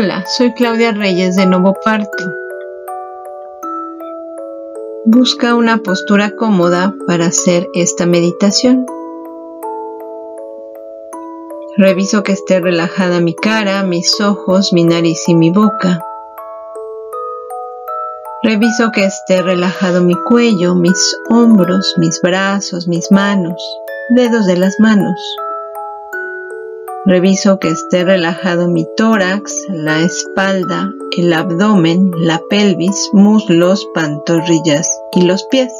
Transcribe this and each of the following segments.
Hola, soy Claudia Reyes de Novo Parto. Busca una postura cómoda para hacer esta meditación. Reviso que esté relajada mi cara, mis ojos, mi nariz y mi boca. Reviso que esté relajado mi cuello, mis hombros, mis brazos, mis manos, dedos de las manos. Reviso que esté relajado mi tórax, la espalda, el abdomen, la pelvis, muslos, pantorrillas y los pies.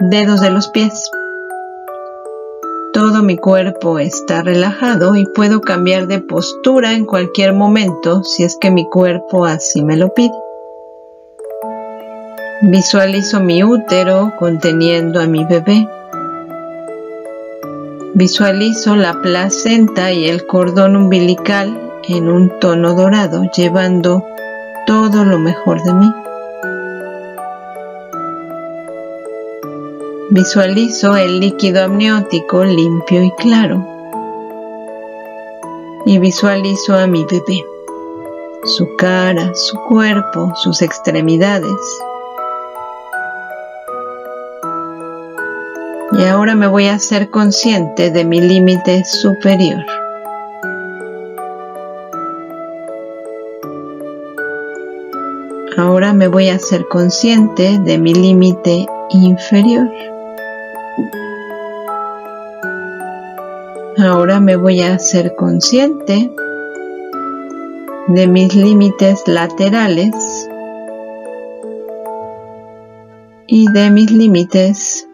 Dedos de los pies. Todo mi cuerpo está relajado y puedo cambiar de postura en cualquier momento si es que mi cuerpo así me lo pide. Visualizo mi útero conteniendo a mi bebé. Visualizo la placenta y el cordón umbilical en un tono dorado, llevando todo lo mejor de mí. Visualizo el líquido amniótico limpio y claro. Y visualizo a mi bebé, su cara, su cuerpo, sus extremidades, Y ahora me voy a hacer consciente de mi límite superior. Ahora me voy a hacer consciente de mi límite inferior. Ahora me voy a hacer consciente de mis límites laterales y de mis límites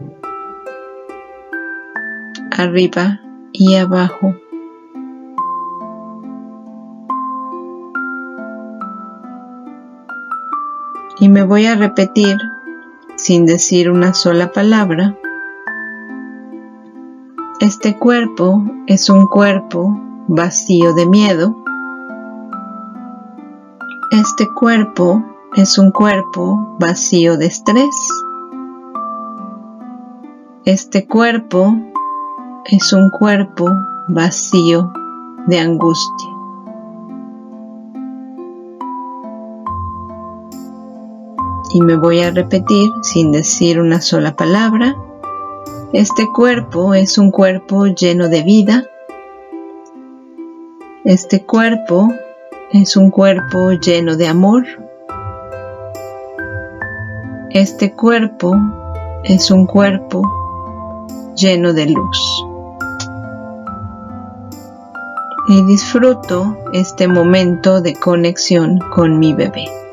arriba y abajo. Y me voy a repetir sin decir una sola palabra. Este cuerpo es un cuerpo vacío de miedo. Este cuerpo es un cuerpo vacío de estrés. Este cuerpo es un cuerpo vacío de angustia. Y me voy a repetir sin decir una sola palabra. Este cuerpo es un cuerpo lleno de vida. Este cuerpo es un cuerpo lleno de amor. Este cuerpo es un cuerpo lleno de luz y disfruto este momento de conexión con mi bebé.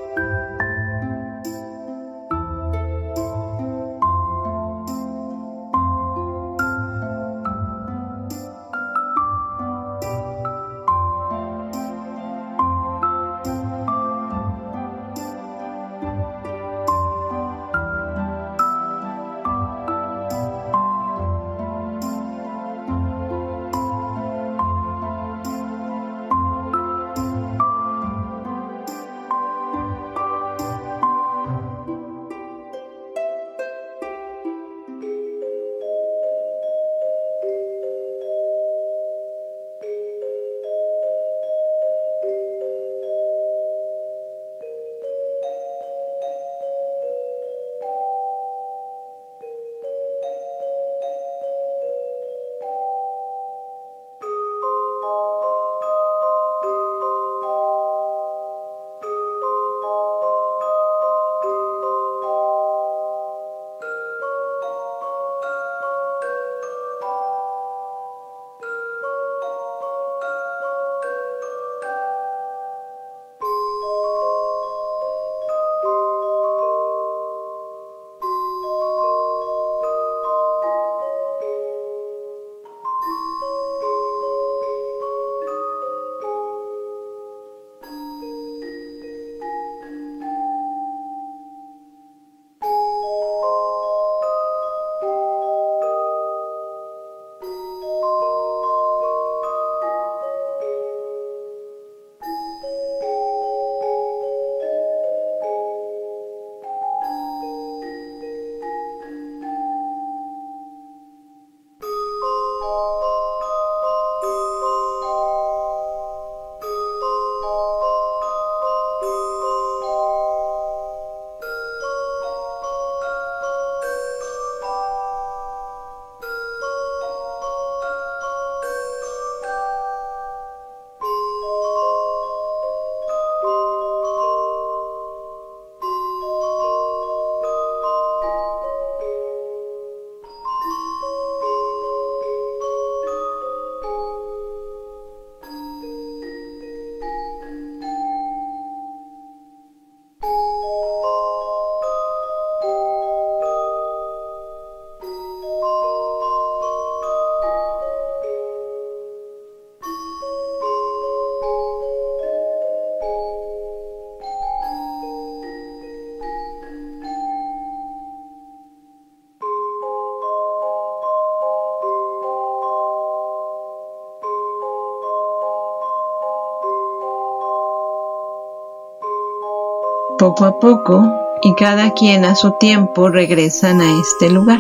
Poco a poco y cada quien a su tiempo regresan a este lugar,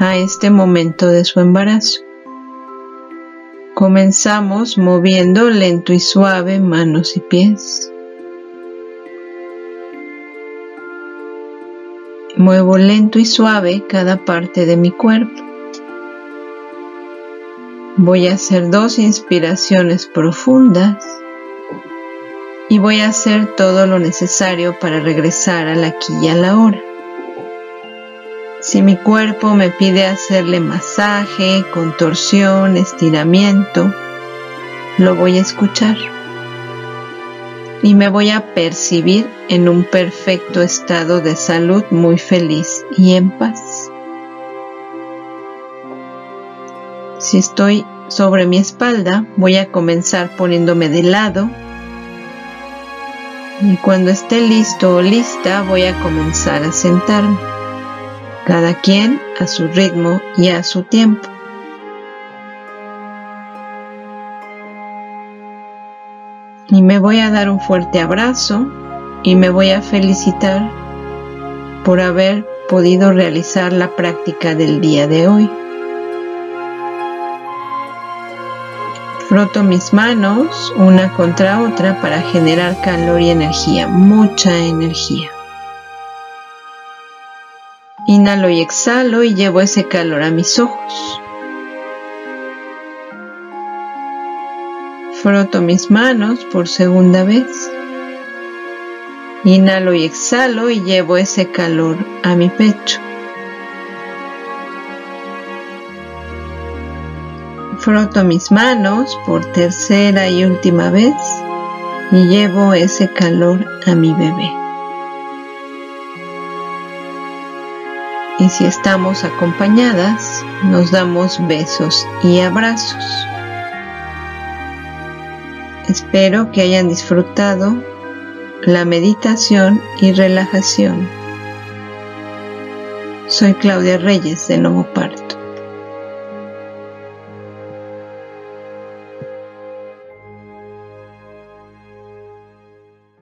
a este momento de su embarazo. Comenzamos moviendo lento y suave manos y pies. Muevo lento y suave cada parte de mi cuerpo. Voy a hacer dos inspiraciones profundas y voy a hacer todo lo necesario para regresar al aquí y a la hora. Si mi cuerpo me pide hacerle masaje, contorsión, estiramiento, lo voy a escuchar y me voy a percibir en un perfecto estado de salud muy feliz y en paz. Si estoy sobre mi espalda, voy a comenzar poniéndome de lado y cuando esté listo o lista voy a comenzar a sentarme, cada quien a su ritmo y a su tiempo. Y me voy a dar un fuerte abrazo y me voy a felicitar por haber podido realizar la práctica del día de hoy. Froto mis manos una contra otra para generar calor y energía, mucha energía. Inhalo y exhalo y llevo ese calor a mis ojos. Froto mis manos por segunda vez. Inhalo y exhalo y llevo ese calor a mi pecho. Froto mis manos por tercera y última vez y llevo ese calor a mi bebé. Y si estamos acompañadas, nos damos besos y abrazos. Espero que hayan disfrutado la meditación y relajación. Soy Claudia Reyes de Nuevo Parto.